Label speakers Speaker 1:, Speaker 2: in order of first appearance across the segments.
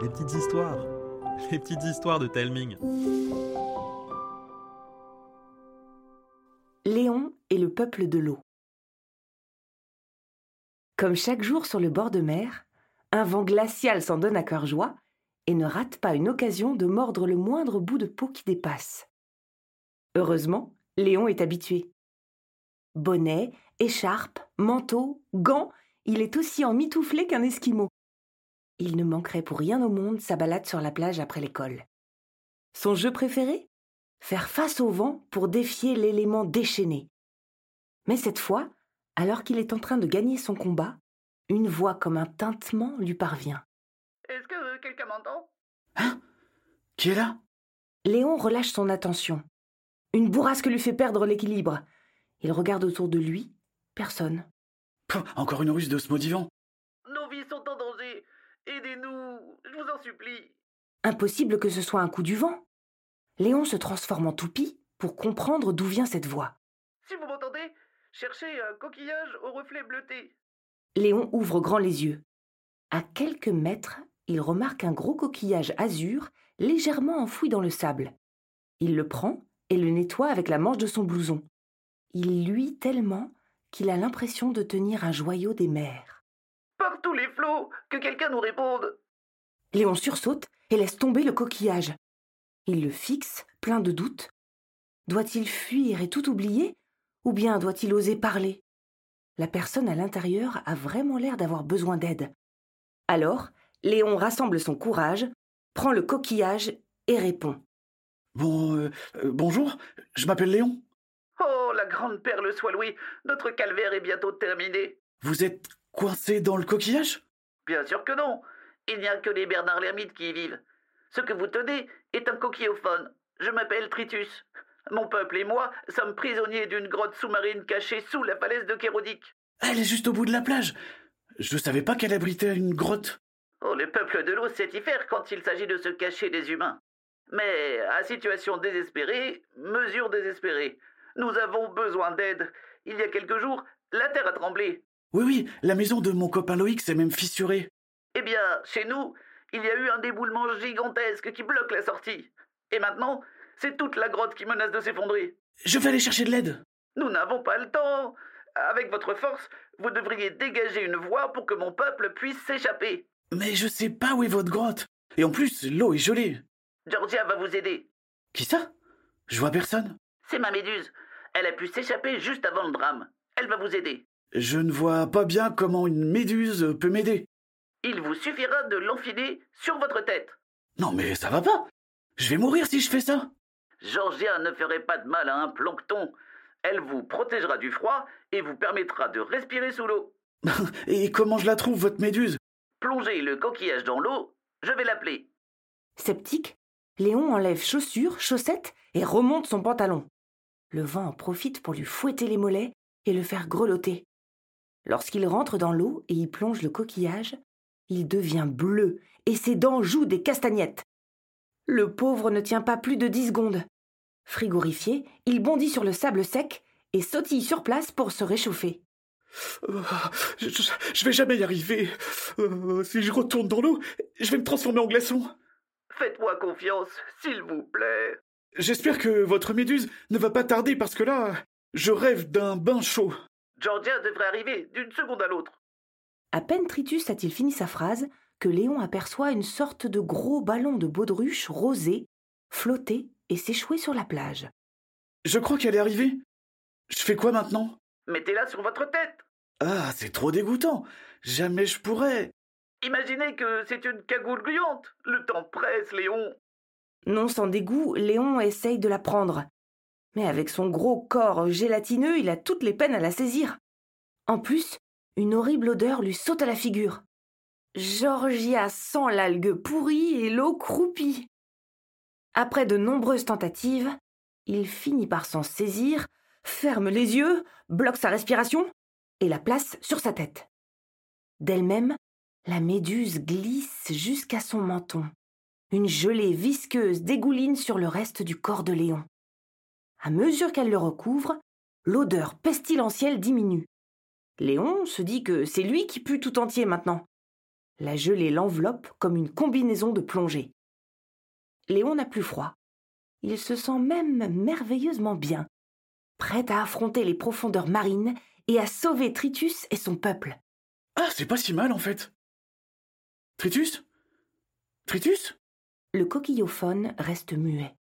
Speaker 1: les petites histoires, les petites histoires de Telming.
Speaker 2: Léon et le peuple de l'eau. Comme chaque jour sur le bord de mer, un vent glacial s'en donne à cœur joie et ne rate pas une occasion de mordre le moindre bout de peau qui dépasse. Heureusement, Léon est habitué. Bonnet, écharpe, manteau, gants, il est aussi emmitouflé qu'un esquimau. Il ne manquerait pour rien au monde sa balade sur la plage après l'école. Son jeu préféré? Faire face au vent pour défier l'élément déchaîné. Mais cette fois, alors qu'il est en train de gagner son combat, une voix comme un tintement lui parvient.
Speaker 3: Est-ce que euh, quelqu'un m'entend
Speaker 4: Hein? Qui est là?
Speaker 2: Léon relâche son attention. Une bourrasque lui fait perdre l'équilibre. Il regarde autour de lui. Personne.
Speaker 4: Pouh, Encore une ruse de ce maudit vent.
Speaker 3: Nos vies sont en danger. Aidez-nous, je vous en supplie.
Speaker 2: Impossible que ce soit un coup du vent. Léon se transforme en toupie pour comprendre d'où vient cette voix.
Speaker 3: Si vous m'entendez, cherchez un coquillage au reflet bleuté.
Speaker 2: Léon ouvre grand les yeux. À quelques mètres, il remarque un gros coquillage azur légèrement enfoui dans le sable. Il le prend et le nettoie avec la manche de son blouson. Il luit tellement qu'il a l'impression de tenir un joyau des mers.
Speaker 3: Par tous les flots, que quelqu'un nous réponde.
Speaker 2: Léon sursaute et laisse tomber le coquillage. Il le fixe, plein de doutes. Doit-il fuir et tout oublier Ou bien doit-il oser parler? La personne à l'intérieur a vraiment l'air d'avoir besoin d'aide. Alors, Léon rassemble son courage, prend le coquillage et répond.
Speaker 4: Bon, euh, euh, bonjour, je m'appelle Léon.
Speaker 3: Oh, la grande perle soit louée, notre calvaire est bientôt terminé.
Speaker 4: Vous êtes coincé dans le coquillage?
Speaker 3: Bien sûr que non. Il n'y a que les Bernard l'ermite qui y vivent. Ce que vous tenez est un coquillophone. Je m'appelle Tritus. Mon peuple et moi sommes prisonniers d'une grotte sous-marine cachée sous la falaise de Kérodique.
Speaker 4: Elle est juste au bout de la plage. Je ne savais pas qu'elle abritait une grotte.
Speaker 3: Oh, le peuple de l'eau sait y faire quand il s'agit de se cacher des humains. Mais à situation désespérée, mesure désespérée. Nous avons besoin d'aide. Il y a quelques jours, la terre a tremblé.
Speaker 4: Oui, oui, la maison de mon copain Loïc s'est même fissurée.
Speaker 3: Eh bien, chez nous, il y a eu un déboulement gigantesque qui bloque la sortie. Et maintenant, c'est toute la grotte qui menace de s'effondrer.
Speaker 4: Je vais aller chercher de l'aide.
Speaker 3: Nous n'avons pas le temps. Avec votre force, vous devriez dégager une voie pour que mon peuple puisse s'échapper.
Speaker 4: Mais je sais pas où est votre grotte. Et en plus, l'eau est gelée.
Speaker 3: Georgia va vous aider.
Speaker 4: Qui ça? Je vois personne.
Speaker 3: C'est ma méduse. Elle a pu s'échapper juste avant le drame. Elle va vous aider.
Speaker 4: Je ne vois pas bien comment une méduse peut m'aider.
Speaker 3: Il vous suffira de l'enfiler sur votre tête.
Speaker 4: Non mais ça va pas. Je vais mourir si je fais ça.
Speaker 3: Georgia ne ferait pas de mal à un plancton. Elle vous protégera du froid et vous permettra de respirer sous l'eau.
Speaker 4: Et comment je la trouve, votre méduse?
Speaker 3: Plongez le coquillage dans l'eau, je vais l'appeler.
Speaker 2: Sceptique, Léon enlève chaussures, chaussettes et remonte son pantalon. Le vent en profite pour lui fouetter les mollets et le faire grelotter. Lorsqu'il rentre dans l'eau et y plonge le coquillage, il devient bleu et ses dents jouent des castagnettes. Le pauvre ne tient pas plus de dix secondes. Frigorifié, il bondit sur le sable sec et sautille sur place pour se réchauffer.
Speaker 4: Euh, je, je- je vais jamais y arriver. Euh, si je retourne dans l'eau, je vais me transformer en glaçon.
Speaker 3: Faites-moi confiance, s'il vous plaît.
Speaker 4: J'espère que votre méduse ne va pas tarder parce que là, je rêve d'un bain chaud.
Speaker 3: Georgia devrait arriver d'une seconde à l'autre.
Speaker 2: À peine Tritus a-t-il fini sa phrase que Léon aperçoit une sorte de gros ballon de baudruche rosé flotter et s'échouer sur la plage.
Speaker 4: Je crois qu'elle est arrivée. Je fais quoi maintenant?
Speaker 3: Mettez-la sur votre tête.
Speaker 4: Ah, c'est trop dégoûtant. Jamais je pourrais.
Speaker 3: Imaginez que c'est une cagoule gluante. Le temps presse, Léon.
Speaker 2: Non sans dégoût, Léon essaye de la prendre. Mais avec son gros corps gélatineux, il a toutes les peines à la saisir. En plus, une horrible odeur lui saute à la figure. Georgia sent l'algue pourrie et l'eau croupie. Après de nombreuses tentatives, il finit par s'en saisir, ferme les yeux, bloque sa respiration et la place sur sa tête. D'elle-même, la méduse glisse jusqu'à son menton. Une gelée visqueuse dégouline sur le reste du corps de Léon. À mesure qu'elle le recouvre, l'odeur pestilentielle diminue. Léon se dit que c'est lui qui pue tout entier maintenant. La gelée l'enveloppe comme une combinaison de plongée. Léon n'a plus froid. Il se sent même merveilleusement bien, prêt à affronter les profondeurs marines et à sauver Tritus et son peuple.
Speaker 4: Ah, c'est pas si mal en fait. Tritus? Tritus?
Speaker 2: Le coquillophone reste muet.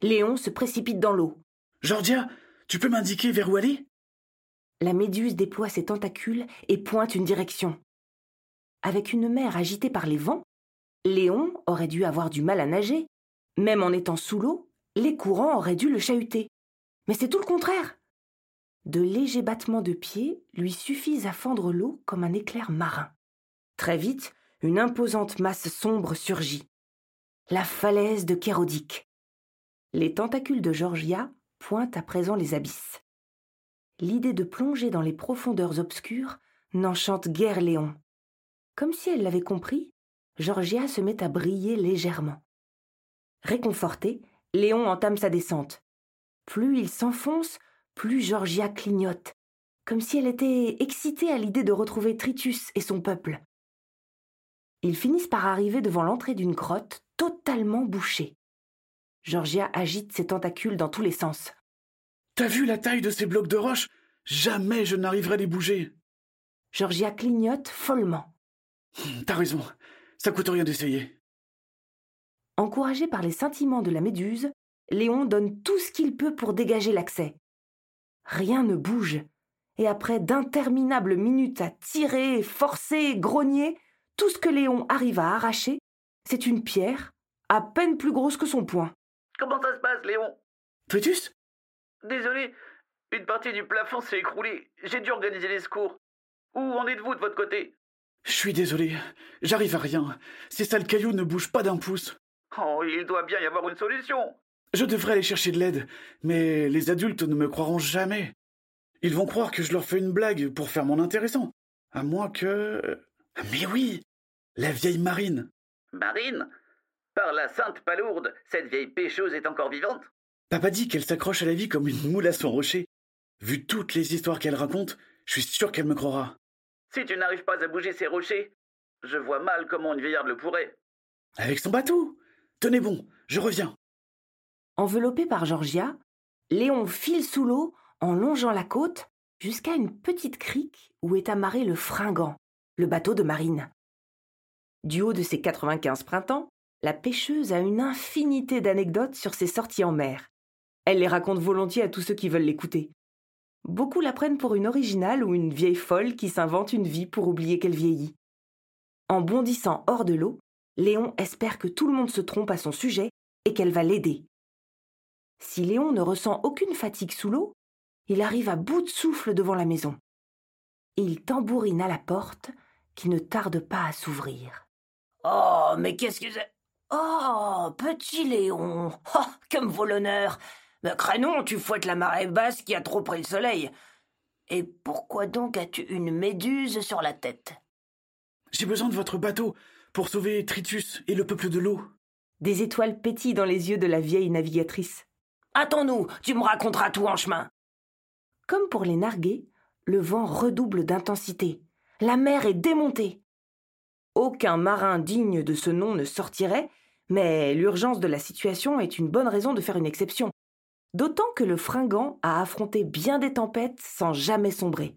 Speaker 2: Léon se précipite dans l'eau.
Speaker 4: Georgia, tu peux m'indiquer vers où aller?
Speaker 2: La méduse déploie ses tentacules et pointe une direction. Avec une mer agitée par les vents, Léon aurait dû avoir du mal à nager. Même en étant sous l'eau, les courants auraient dû le chahuter. Mais c'est tout le contraire. De légers battements de pieds lui suffisent à fendre l'eau comme un éclair marin. Très vite, une imposante masse sombre surgit. La falaise de Kérodique. Les tentacules de Georgia pointent à présent les abysses. L'idée de plonger dans les profondeurs obscures n'enchante guère Léon. Comme si elle l'avait compris, Georgia se met à briller légèrement. Réconforté, Léon entame sa descente. Plus il s'enfonce, plus Georgia clignote, comme si elle était excitée à l'idée de retrouver Tritus et son peuple. Ils finissent par arriver devant l'entrée d'une grotte totalement bouchée. Georgia agite ses tentacules dans tous les sens.
Speaker 4: T'as vu la taille de ces blocs de roche? Jamais je n'arriverai à les bouger.
Speaker 2: Georgia clignote follement.
Speaker 4: Hmm, t'as raison, ça coûte rien d'essayer.
Speaker 2: Encouragé par les scintillements de la méduse, Léon donne tout ce qu'il peut pour dégager l'accès. Rien ne bouge, et après d'interminables minutes à tirer, forcer, grogner, tout ce que Léon arrive à arracher, c'est une pierre, à peine plus grosse que son poing.
Speaker 3: Comment ça se passe, Léon?
Speaker 4: Tritus
Speaker 3: Désolé, une partie du plafond s'est écroulée. J'ai dû organiser les secours. Où en êtes-vous de votre côté?
Speaker 4: Je suis désolé, j'arrive à rien. Ces sales cailloux ne bougent pas d'un pouce.
Speaker 3: Oh, il doit bien y avoir une solution.
Speaker 4: Je devrais aller chercher de l'aide, mais les adultes ne me croiront jamais. Ils vont croire que je leur fais une blague pour faire mon intéressant. À moins que. Mais oui La vieille Marine
Speaker 3: Marine? Par la sainte palourde, cette vieille pêcheuse est encore vivante?
Speaker 4: Papa dit qu'elle s'accroche à la vie comme une moule à son rocher. Vu toutes les histoires qu'elle raconte, je suis sûr qu'elle me croira.
Speaker 3: Si tu n'arrives pas à bouger ces rochers, je vois mal comment une vieillarde le pourrait.
Speaker 4: Avec son bateau Tenez bon, je reviens.
Speaker 2: Enveloppé par Georgia, Léon file sous l'eau en longeant la côte jusqu'à une petite crique où est amarré le fringant, le bateau de marine. Du haut de ses 95 printemps, la pêcheuse a une infinité d'anecdotes sur ses sorties en mer. Elle les raconte volontiers à tous ceux qui veulent l'écouter. Beaucoup la prennent pour une originale ou une vieille folle qui s'invente une vie pour oublier qu'elle vieillit. En bondissant hors de l'eau, Léon espère que tout le monde se trompe à son sujet et qu'elle va l'aider. Si Léon ne ressent aucune fatigue sous l'eau, il arrive à bout de souffle devant la maison. Il tambourine à la porte qui ne tarde pas à s'ouvrir.
Speaker 5: Oh, mais qu'est-ce que c'est? Oh, petit Léon Oh, que me vaut l'honneur Mais crénon, tu fouettes la marée basse qui a trop pris le soleil. Et pourquoi donc as-tu une méduse sur la tête?
Speaker 4: J'ai besoin de votre bateau pour sauver Tritus et le peuple de l'eau.
Speaker 2: Des étoiles pétillent dans les yeux de la vieille navigatrice.
Speaker 5: Attends-nous, tu me raconteras tout en chemin.
Speaker 2: Comme pour les narguer, le vent redouble d'intensité. La mer est démontée. Aucun marin digne de ce nom ne sortirait, mais l'urgence de la situation est une bonne raison de faire une exception. D'autant que le fringant a affronté bien des tempêtes sans jamais sombrer.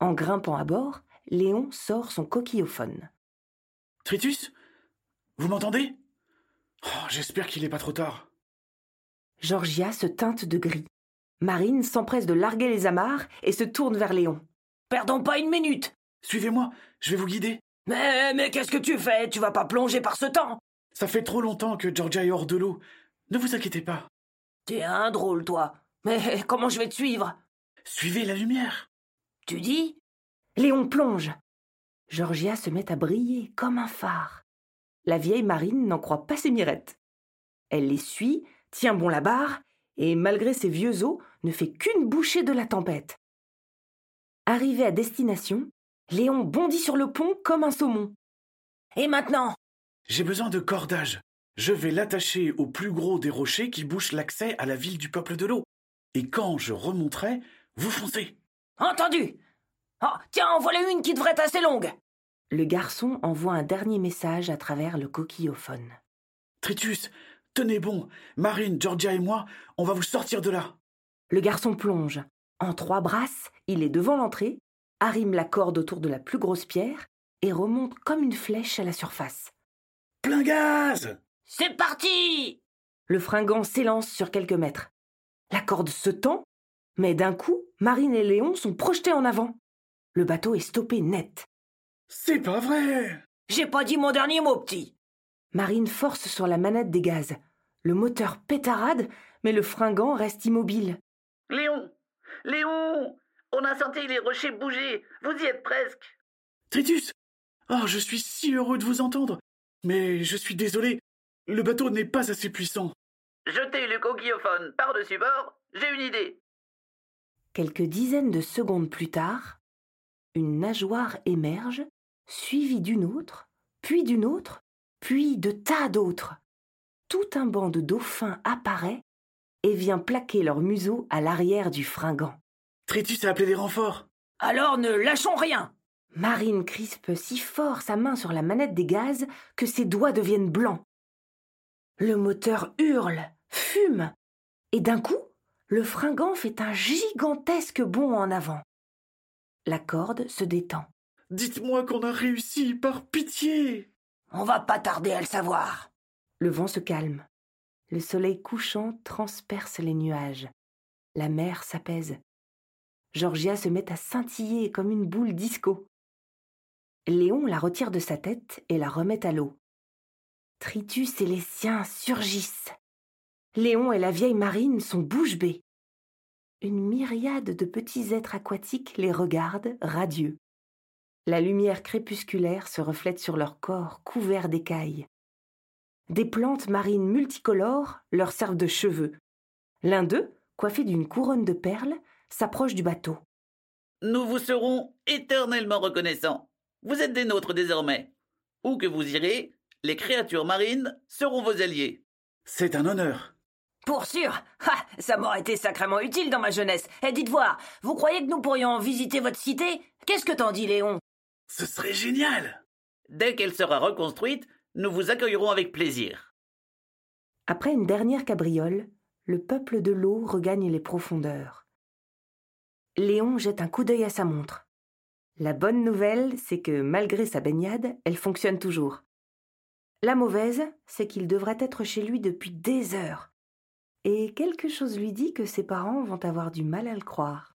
Speaker 2: En grimpant à bord, Léon sort son coquillophone.
Speaker 4: Tritus Vous m'entendez? Oh, J'espère qu'il n'est pas trop tard.
Speaker 2: Georgia se teinte de gris. Marine s'empresse de larguer les amarres et se tourne vers Léon.
Speaker 5: Perdons pas une minute.
Speaker 4: Suivez-moi, je vais vous guider.
Speaker 5: Mais, mais qu'est-ce que tu fais? Tu vas pas plonger par ce temps
Speaker 4: Ça fait trop longtemps que Georgia est hors de l'eau. Ne vous inquiétez pas.
Speaker 5: T'es un drôle, toi. Mais comment je vais te suivre?
Speaker 4: Suivez la lumière.
Speaker 5: Tu dis?
Speaker 2: Léon plonge. Georgia se met à briller comme un phare. La vieille marine n'en croit pas ses mirettes. Elle les suit, tient bon la barre, et malgré ses vieux os, ne fait qu'une bouchée de la tempête. Arrivé à destination, Léon bondit sur le pont comme un saumon.
Speaker 5: Et maintenant?
Speaker 4: J'ai besoin de cordage. Je vais l'attacher au plus gros des rochers qui bouchent l'accès à la ville du peuple de l'eau. Et quand je remonterai, vous foncez.
Speaker 5: Entendu Oh, tiens, en voilà une qui devrait être assez longue.
Speaker 2: Le garçon envoie un dernier message à travers le coquillophone.
Speaker 4: Tritus, tenez bon. Marine, Georgia et moi, on va vous sortir de là.
Speaker 2: Le garçon plonge. En trois brasses, il est devant l'entrée, arrime la corde autour de la plus grosse pierre et remonte comme une flèche à la surface.
Speaker 4: Plein gaz
Speaker 5: C'est parti
Speaker 2: Le fringant s'élance sur quelques mètres. La corde se tend, mais d'un coup, Marine et Léon sont projetés en avant. Le bateau est stoppé net.
Speaker 4: C'est pas vrai
Speaker 5: J'ai pas dit mon dernier mot, petit.
Speaker 2: Marine force sur la manette des gaz. Le moteur pétarade, mais le fringant reste immobile.
Speaker 3: Léon Léon On a senti les rochers bouger. Vous y êtes presque.
Speaker 4: Tritus Oh, je suis si heureux de vous entendre. Mais je suis désolé, le bateau n'est pas assez puissant.
Speaker 3: Jetez le coquillophone par-dessus bord. J'ai une idée.
Speaker 2: Quelques dizaines de secondes plus tard, une nageoire émerge, suivie d'une autre, puis d'une autre, puis de tas d'autres. Tout un banc de dauphins apparaît et vient plaquer leur museau à l'arrière du fringant.
Speaker 4: Tritus a appelé des renforts.
Speaker 5: Alors ne lâchons rien
Speaker 2: Marine crispe si fort sa main sur la manette des gaz que ses doigts deviennent blancs. Le moteur hurle, fume, et d'un coup, le fringant fait un gigantesque bond en avant. La corde se détend.
Speaker 4: Dites-moi qu'on a réussi, par pitié.
Speaker 5: On va pas tarder à le savoir.
Speaker 2: Le vent se calme. Le soleil couchant transperce les nuages. La mer s'apaise. Georgia se met à scintiller comme une boule disco. Léon la retire de sa tête et la remet à l'eau. Tritus et les siens surgissent. Léon et la vieille marine sont bouche bée. Une myriade de petits êtres aquatiques les regardent, radieux. La lumière crépusculaire se reflète sur leur corps couverts d'écailles. Des plantes marines multicolores leur servent de cheveux. L'un d'eux, coiffé d'une couronne de perles, s'approche du bateau.
Speaker 3: Nous vous serons éternellement reconnaissants. Vous êtes des nôtres désormais. Où que vous irez, les créatures marines seront vos alliés.
Speaker 4: C'est un honneur.
Speaker 5: Pour sûr Ha Ça m'aurait été sacrément utile dans ma jeunesse. Et dites voir, vous croyez que nous pourrions visiter votre cité? Qu'est-ce que t'en dis, Léon?
Speaker 4: Ce serait génial.
Speaker 3: Dès qu'elle sera reconstruite, nous vous accueillerons avec plaisir.
Speaker 2: Après une dernière cabriole, le peuple de l'eau regagne les profondeurs. Léon jette un coup d'œil à sa montre. La bonne nouvelle, c'est que malgré sa baignade, elle fonctionne toujours. La mauvaise, c'est qu'il devrait être chez lui depuis des heures. Et quelque chose lui dit que ses parents vont avoir du mal à le croire.